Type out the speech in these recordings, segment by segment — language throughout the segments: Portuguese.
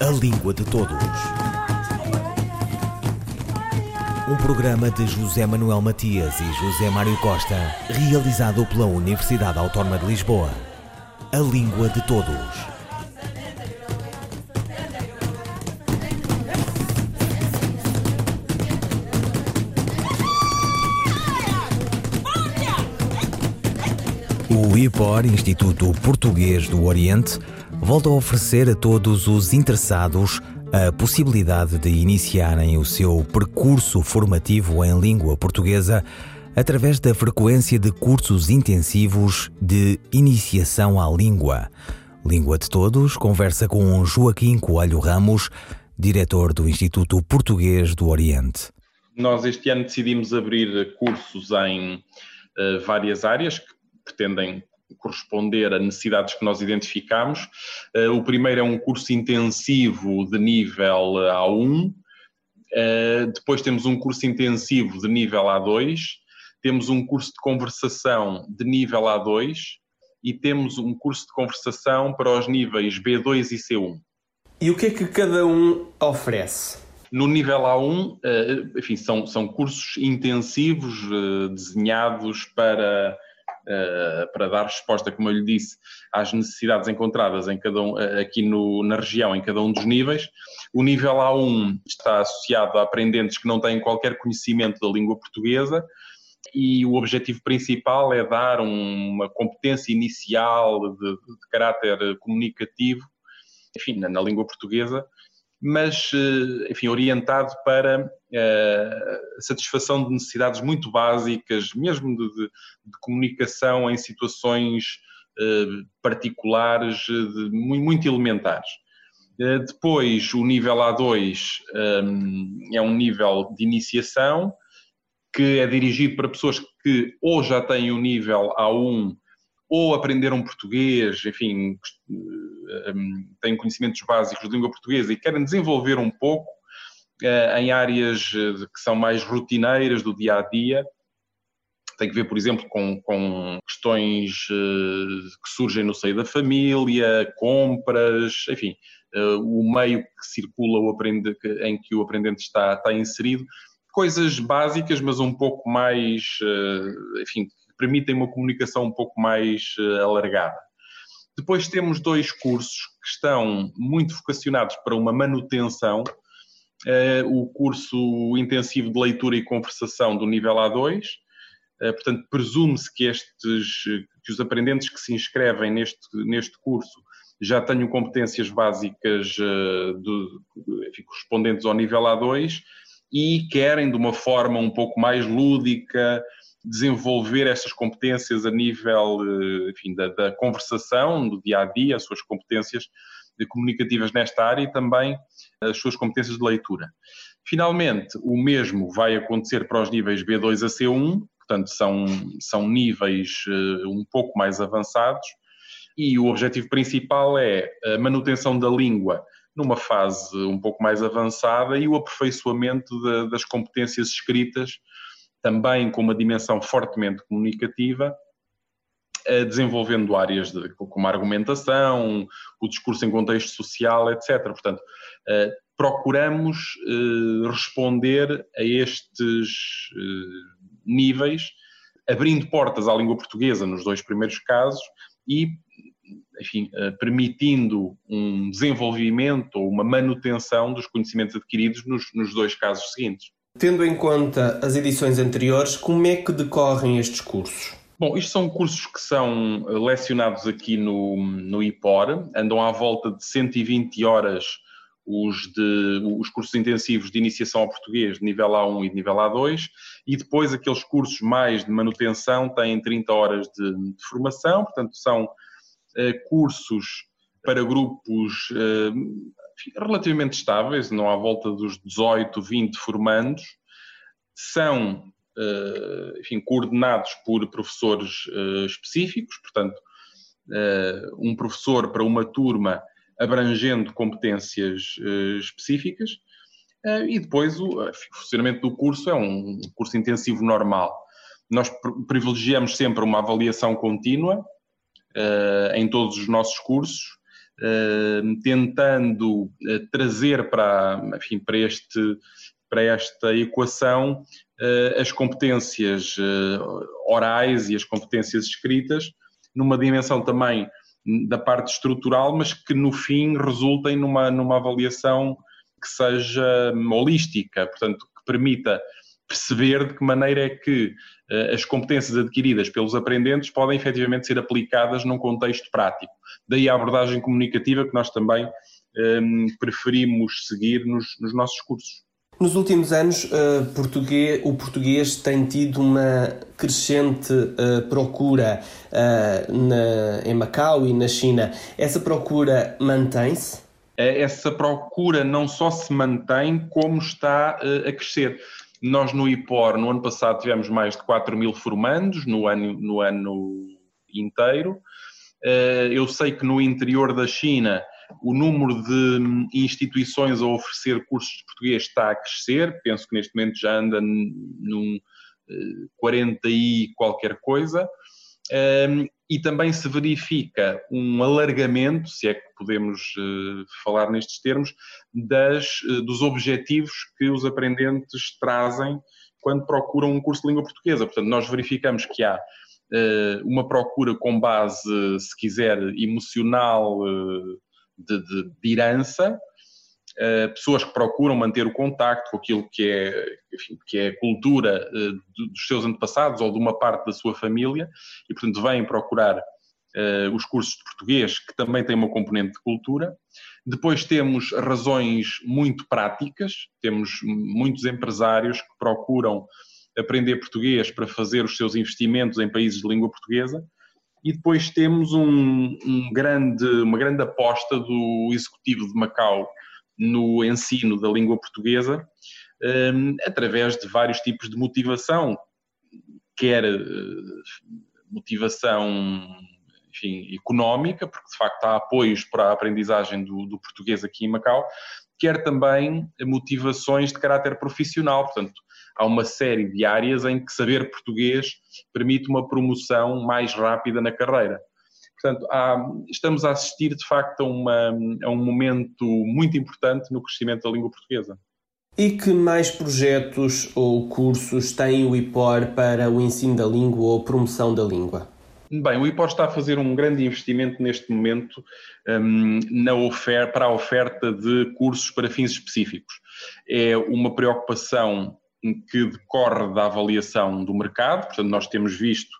A Língua de Todos. Um programa de José Manuel Matias e José Mário Costa, realizado pela Universidade Autónoma de Lisboa. A Língua de Todos. O IPOR, Instituto Português do Oriente, volta a oferecer a todos os interessados a possibilidade de iniciarem o seu percurso formativo em língua portuguesa através da frequência de cursos intensivos de iniciação à língua. Língua de Todos conversa com Joaquim Coelho Ramos, diretor do Instituto Português do Oriente. Nós este ano decidimos abrir cursos em uh, várias áreas que pretendem corresponder a necessidades que nós identificamos. Uh, o primeiro é um curso intensivo de nível A1, uh, eh, depois temos um curso intensivo de nível A2, temos um curso de conversação de nível A2 e temos um curso de conversação para os níveis B2 e C1. E o que é que cada um oferece? No nível A1, eh, enfim, são, são cursos intensivos desenhados para para dar resposta, como eu lhe disse, às necessidades encontradas em cada um, uh, aqui no, na região, em cada um dos níveis. O nível A1 está associado a aprendentes que não têm qualquer conhecimento da língua portuguesa e o objetivo principal é dar um, uma competência inicial de, de, caráter comunicativo, enfim, na, na língua portuguesa, mas, eh, enfim, orientado para eh, a satisfação de necessidades muito básicas, mesmo de, de, de comunicação em situações eh, particulares, de, muito elementares. Depois, o nível A2 é um nível de iniciação que é dirigido para pessoas que ou já têm o nível A1 ou aprenderam português, enfim, hum, têm conhecimentos básicos de língua portuguesa e querem desenvolver um pouco eh, em áreas eh, que são mais rotineiras do dia a dia. Tem que ver, por exemplo, com, com questões eh, que surgem no seio da família, compras, enfim, o meio que circula o aprende, em que o aprendente está, está inserido. Coisas básicas, mas um pouco mais, enfim, permitem uma comunicação um pouco mais uh, alargada. Depois temos dois cursos que estão muito vocacionados para uma manutenção. Uh, o curso intensivo de leitura e conversação do nível A2. Uh, eh, portanto, presume-se que estes, que os aprendentes que se inscrevem neste, neste curso já tenham competências básicas enfim, correspondentes ao nível A2 e querem, de uma forma um pouco mais lúdica, desenvolver estas competências a nível eh, enfim, da, da, conversação, do dia a dia, as suas competências comunicativas nesta área e também as suas competências de leitura. Finalmente, o mesmo vai acontecer para os níveis B2 a C1, portanto, são, são níveis uh, um pouco mais avançados, e o objetivo principal é a manutenção da língua numa fase um pouco mais avançada e o aperfeiçoamento de, das competências escritas também com uma dimensão fortemente comunicativa, eh, desenvolvendo áreas de, como a argumentação, o discurso em contexto social, etc. Portanto, eh, procuramos eh, responder a estes níveis, abrindo portas à língua portuguesa nos dois primeiros casos e, enfim, permitindo um desenvolvimento ou uma manutenção dos conhecimentos adquiridos nos, nos dois casos seguintes. Tendo em conta as edições anteriores, como é que decorrem estes cursos? Bom, isto são cursos que são eh, lecionados aqui no, no IPOR, andam à volta de 120 horas os, de, os cursos intensivos de iniciação ao português de nível A1 e de nível A2, e depois aqueles cursos mais de manutenção têm 30 horas de, de formação, portanto são eh, cursos para grupos eh, relativamente estáveis, não à volta dos 18, 20 formandos, são eh, enfim, coordenados por professores eh, específicos, portanto, eh, um professor para uma turma abrangendo competências específicas, e depois o funcionamento do curso é um curso intensivo normal. Nós privilegiamos sempre uma avaliação contínua em todos os nossos cursos, tentando trazer para, enfim, para, este, para esta equação as competências orais e as competências escritas, numa dimensão também da parte estrutural, mas que no fim resultem numa, numa avaliação que seja holística, portanto, que permita perceber de que maneira é que as competências adquiridas pelos aprendentes podem efetivamente ser aplicadas num contexto prático. Daí a abordagem comunicativa que nós também um, ehm, preferimos seguir nos, nos nossos cursos. Nos últimos anos, uh, português, o português tem tido uma crescente uh, procura uh, na, em Macau e na China. Essa procura mantém-se? Essa procura não só se mantém, como está a crescer. Nós no IPOR, no ano passado, tivemos mais de 4 mil formandos no ano, no ano inteiro. Eu sei que no interior da China o número de instituições a oferecer cursos de português está a crescer, penso que neste momento já anda num 40 eh, e qualquer coisa, ehm, e também se verifica um alargamento, se é que podemos eh, falar nestes termos, das, eh, dos objetivos que os aprendentes trazem quando procuram um curso de língua portuguesa. Portanto, nós verificamos que há uma procura com base, se quiser, emocional, de, de, de herança, pessoas que procuram manter o contacto com aquilo que é, enfim, que é cultura uh, dos seus antepassados ou de uma parte da sua família e, portanto, vêm procurar uh, os cursos de português, que também têm uma componente de cultura. Depois temos razões muito práticas, temos muitos empresários que procuram aprender português para fazer os seus investimentos em países de língua portuguesa e depois temos um, um grande, uma grande aposta do Executivo de Macau no ensino da língua portuguesa, um, através de vários tipos de motivação, quer uh, motivação enfim, económica, porque de facto há apoios para a aprendizagem do, do português aqui em Macau, quer também motivações de caráter profissional, portanto, há uma série de áreas em que saber português permite uma promoção mais rápida na carreira. Portanto, há, estamos a assistir de facto a, uma, a um momento muito importante no crescimento da língua portuguesa. E que mais projetos ou cursos tem o IPOR para o ensino da língua ou promoção da língua? Bem, o IPOR está a fazer um grande investimento neste momento um, na oferta, para a oferta de cursos para fins específicos. É uma preocupação que decorre da avaliação do mercado, portanto, nós temos visto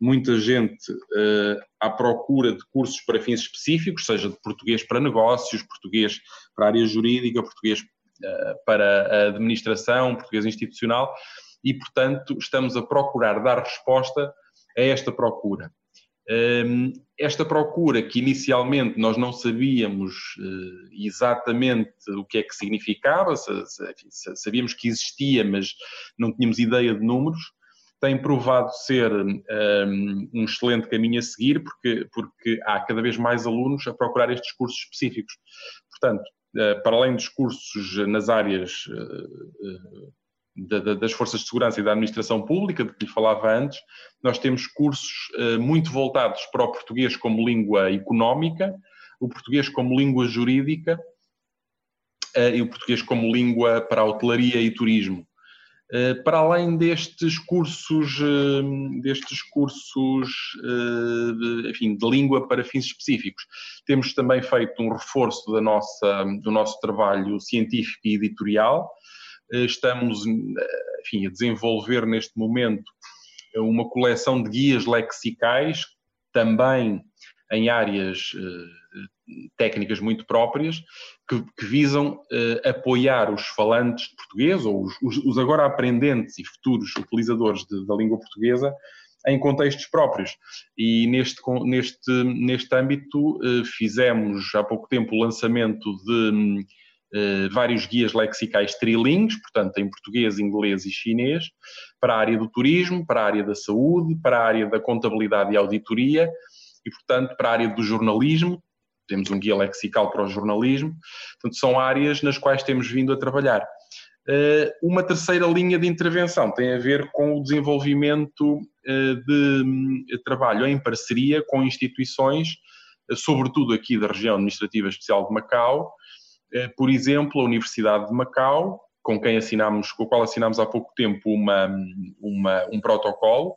muita gente uh, à procura de cursos para fins específicos, seja de português para negócios, português para área jurídica, português uh, para a administração, português institucional, e, portanto, estamos a procurar dar resposta a esta procura. Um, esta procura, que inicialmente nós não sabíamos uh, exatamente o que é que significava, sabíamos que existia, mas não tínhamos ideia de números, tem provado ser um, um excelente caminho a seguir, porque, porque há cada vez mais alunos a procurar estes cursos específicos. Portanto, uh, para além dos cursos nas áreas uh, das forças de segurança e da administração pública, de que lhe falava antes, nós temos cursos eh, muito voltados para o português como língua económica, o português como língua jurídica eh, e o português como língua para a hotelaria e turismo. Eh, para além destes cursos, destes cursos enfim, de língua para fins específicos, temos também feito um reforço da nossa, do nosso trabalho científico e editorial, eh, estamos enfim, a desenvolver neste momento uma coleção de guias lexicais, também em áreas eh, técnicas muito próprias, que, que visam uh, apoiar os falantes de português, ou os, os, os agora aprendentes e futuros utilizadores de, da língua portuguesa, em contextos próprios. E neste, neste, neste âmbito uh, fizemos há pouco tempo o lançamento de eh, vários guias lexicais trilingues, portanto em português, inglês e chinês, para a área do turismo, para a área da saúde, para a área da contabilidade e auditoria e, portanto, para a área do jornalismo. Temos um guia lexical para o jornalismo. Portanto, são áreas nas quais temos vindo a trabalhar. Eh, uma terceira linha de intervenção tem a ver com o desenvolvimento eh, de trabalho em parceria com instituições sobretudo aqui da região administrativa especial de Macau. Por exemplo, a Universidade de Macau, com quem assinamos, com o qual assinámos há pouco tempo uma, uma, um protocolo,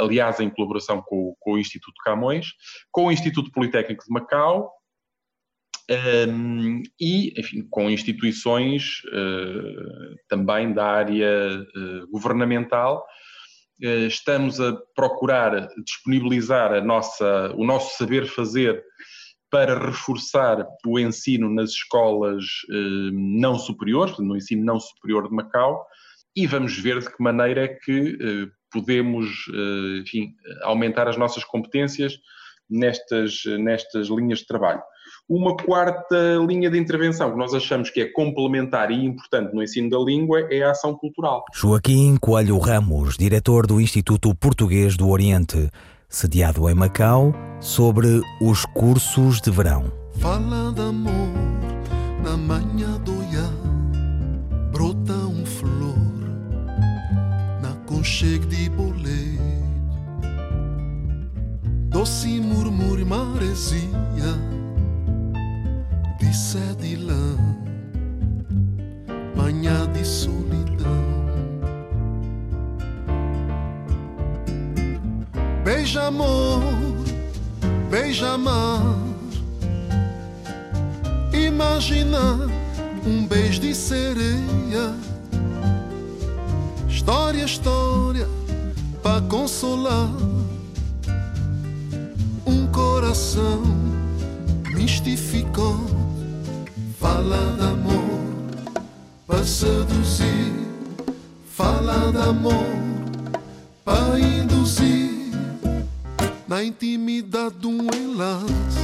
aliás, em colaboração com, com o Instituto Camões, com o Instituto Politécnico de Macau, um, e, enfim, com instituições uh, também da área uh, governamental, uh, estamos a procurar disponibilizar a nossa, o nosso saber fazer para reforçar o ensino nas escolas não superiores, no ensino não superior de Macau, e vamos ver de que maneira é que podemos, enfim, aumentar as nossas competências nestas, nestas linhas de trabalho. Uma quarta linha de intervenção que nós achamos que é complementar e importante no ensino da língua é a ação cultural. Joaquim Coelho Ramos, diretor do Instituto Português do Oriente, sediado em Macau, sobre os cursos de verão. Fala de amor na manhã do ia, brota um na conchego de boleto, doce murmúrio maresia de sede lã, manhã de solidão. Beija amor, beija mar. Imagina um beijo de sereia. História, história, para consolar um coração mistificou Fala de amor para seduzir, fala de amor para induzir na intimidade de um enlace.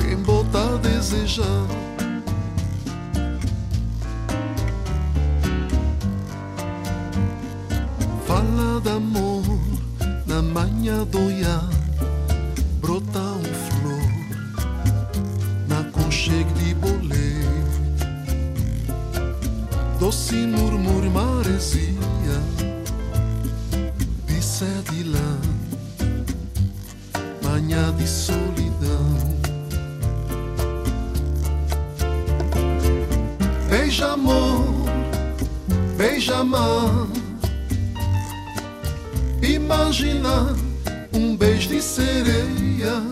Quem bota a desejar. Na manhã sereia.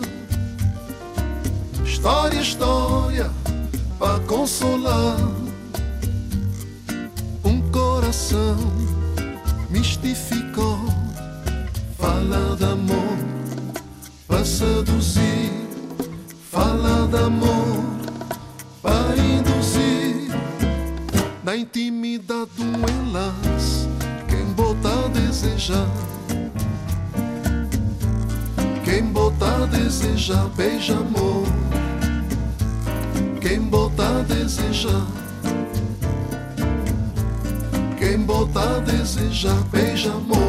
História, história, para consolar coração mistificou. Fala de amor para seduzir. Fala de amor para induzir. Na intimidade de um enlace, quem bota a desejar. Quem bota a desejar, beija amor. Quem bota a desejar quem bota a desejar beija-amor.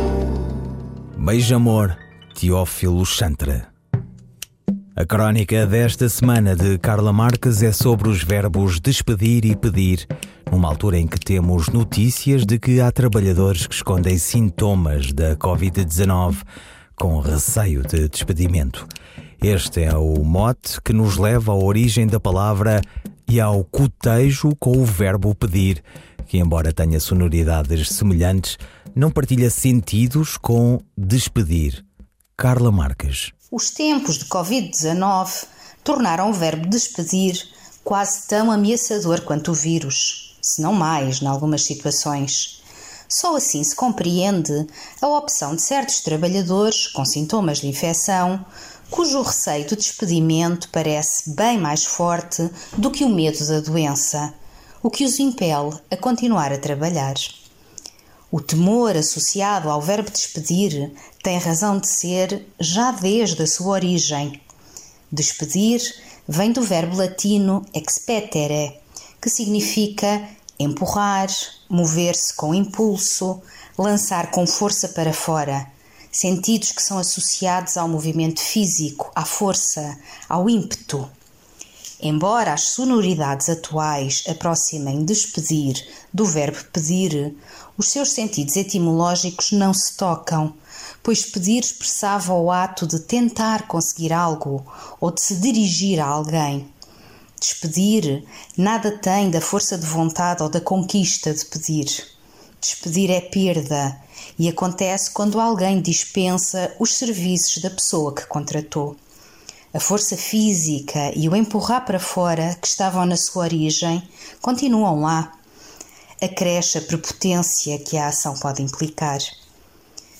Beija-amor, Teófilo Chantra. A crónica desta semana de Carla Marques é sobre os verbos despedir e pedir, numa altura em que temos notícias de que há trabalhadores que escondem sintomas da Covid-19 com receio de despedimento. Este é o mote que nos leva à origem da palavra e ao cotejo com o verbo pedir que, embora tenha sonoridades semelhantes, não partilha sentidos com despedir. Carla Marques. Os tempos de Covid-19 tornaram o verbo despedir quase tão ameaçador quanto o vírus, se não mais, em algumas situações. Só assim se compreende a opção de certos trabalhadores com sintomas de infecção, cujo receio do despedimento parece bem mais forte do que o medo da doença o que os impele a continuar a trabalhar. O temor associado ao verbo despedir tem razão de ser já desde a sua origem. Despedir vem do verbo latino expetere, que significa empurrar, mover-se com impulso, lançar com força para fora, sentidos que são associados ao movimento físico, à força, ao ímpeto. Embora as sonoridades atuais aproximem despedir do verbo pedir, os seus sentidos etimológicos não se tocam, pois pedir expressava o ato de tentar conseguir algo ou de se dirigir a alguém. Despedir nada tem da força de vontade ou da conquista de pedir. Despedir é perda e acontece quando alguém dispensa os serviços da pessoa que contratou. A força física e o empurrar para fora, que estavam na sua origem, continuam lá. Acresce a prepotência que a ação pode implicar.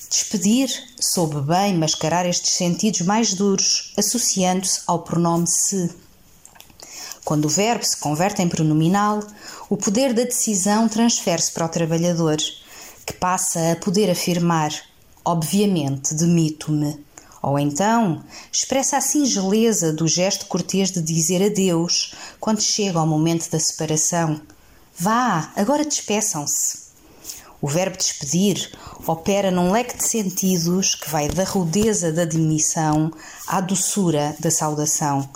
Despedir soube bem mascarar estes sentidos mais duros, associando-se ao pronome se. Quando o verbo se converte em pronominal, o poder da decisão transfere-se para o trabalhador, que passa a poder afirmar: obviamente, demito-me. Ou então expressa a singeleza do gesto cortês de dizer adeus quando chega ao momento da separação. Vá, agora despeçam-se. O verbo despedir opera num leque de sentidos que vai da rudeza da demissão à doçura da saudação,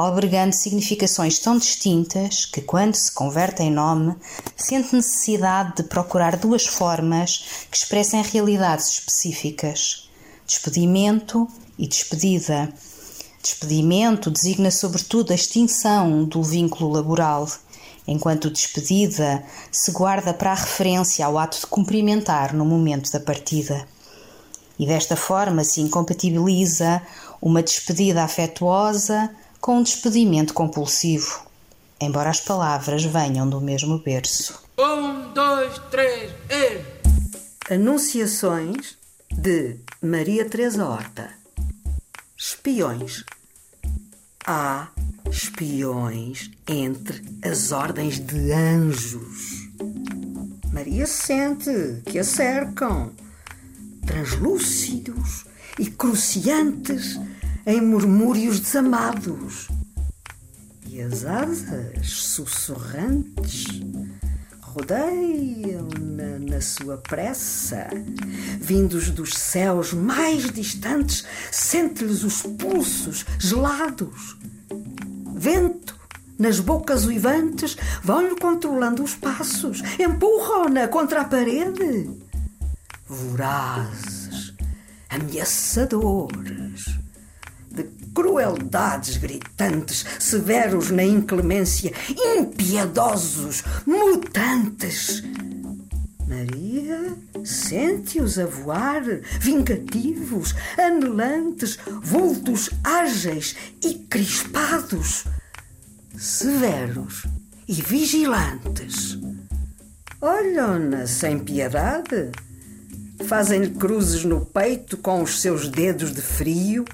albergando significações tão distintas que, quando se converte em nome, sente necessidade de procurar duas formas que expressem realidades específicas despedimento e despedida. Despedimento designa sobretudo a extinção do vínculo laboral, enquanto despedida se guarda para a referência ao ato de cumprimentar no momento da partida. E desta forma se incompatibiliza uma despedida afetuosa com um despedimento compulsivo, embora as palavras venham do mesmo berço. Um, dois, três, e... Anunciações de Maria Teresa Horta. Espiões. Há espiões entre as ordens de anjos. Maria sente que a cercam, translúcidos e cruciantes em murmúrios desamados. E as asas sussurrantes rodeiam-na na sua pressa. Vindos dos céus mais distantes, sente-lhes os pulsos gelados. Vento nas bocas uivantes vão-lhe controlando os passos, empurram-na contra a parede. Vorazes, ameaçadores de crueldades gritantes, severos na inclemência, impiedosos, mutantes. Maria sente-os a voar, vingativos, anelantes, vultos ágeis e crispados, severos e vigilantes. Olham-na sem piedade, fazem-lhe cruzes no peito com os seus dedos de frio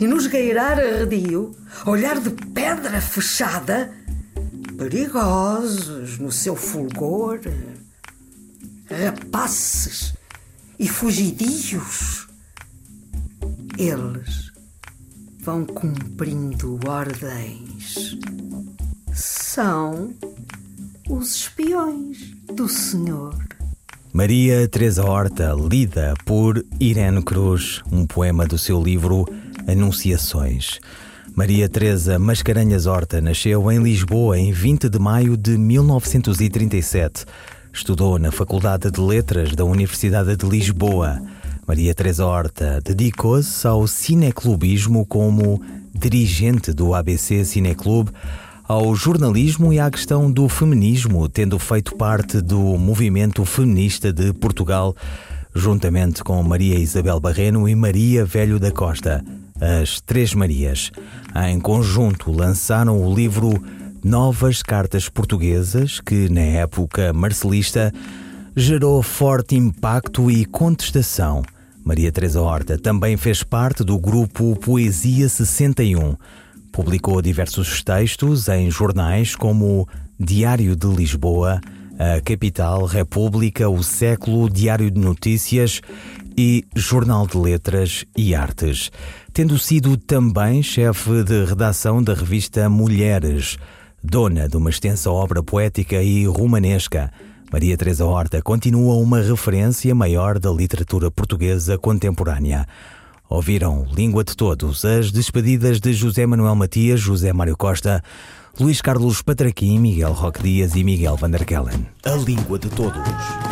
e nos gueirar arredio, olhar de pedra fechada, perigosos no seu fulgor, rapaces e fugidios. Eles vão cumprindo ordens. São os espiões do Senhor. Maria Teresa Horta, lida por Irene Cruz, um poema do seu livro Anunciações. Maria Teresa Mascarenhas Horta nasceu em Lisboa em 20 de maio de 1937. Estudou na Faculdade de Letras da Universidade de Lisboa. Maria Teresa Horta dedicou-se ao cineclubismo como dirigente do ABC Cineclube, ao jornalismo e à questão do feminismo, tendo feito parte do movimento feminista de Portugal, juntamente com Maria Isabel Barreno e Maria Velho da Costa as Três Marias. Em conjunto lançaram o livro Novas Cartas Portuguesas, que na época marcelista gerou forte impacto e contestação. Maria Teresa Horta também fez parte do grupo Poesia 61. Publicou diversos textos em jornais como Diário de Lisboa, A Capital, República, O Século, Diário de Notícias e Jornal de Letras e Artes tendo sido também chefe de redação da revista Mulheres, dona de uma extensa obra poética e romanesca. Maria Teresa Horta continua uma referência maior da literatura portuguesa contemporânea. Ouviram Língua de Todos, as despedidas de José Manuel Matias, José Mário Costa, Luís Carlos Patraquim, Miguel Roque Dias e Miguel Van der Kellen. A Língua de Todos.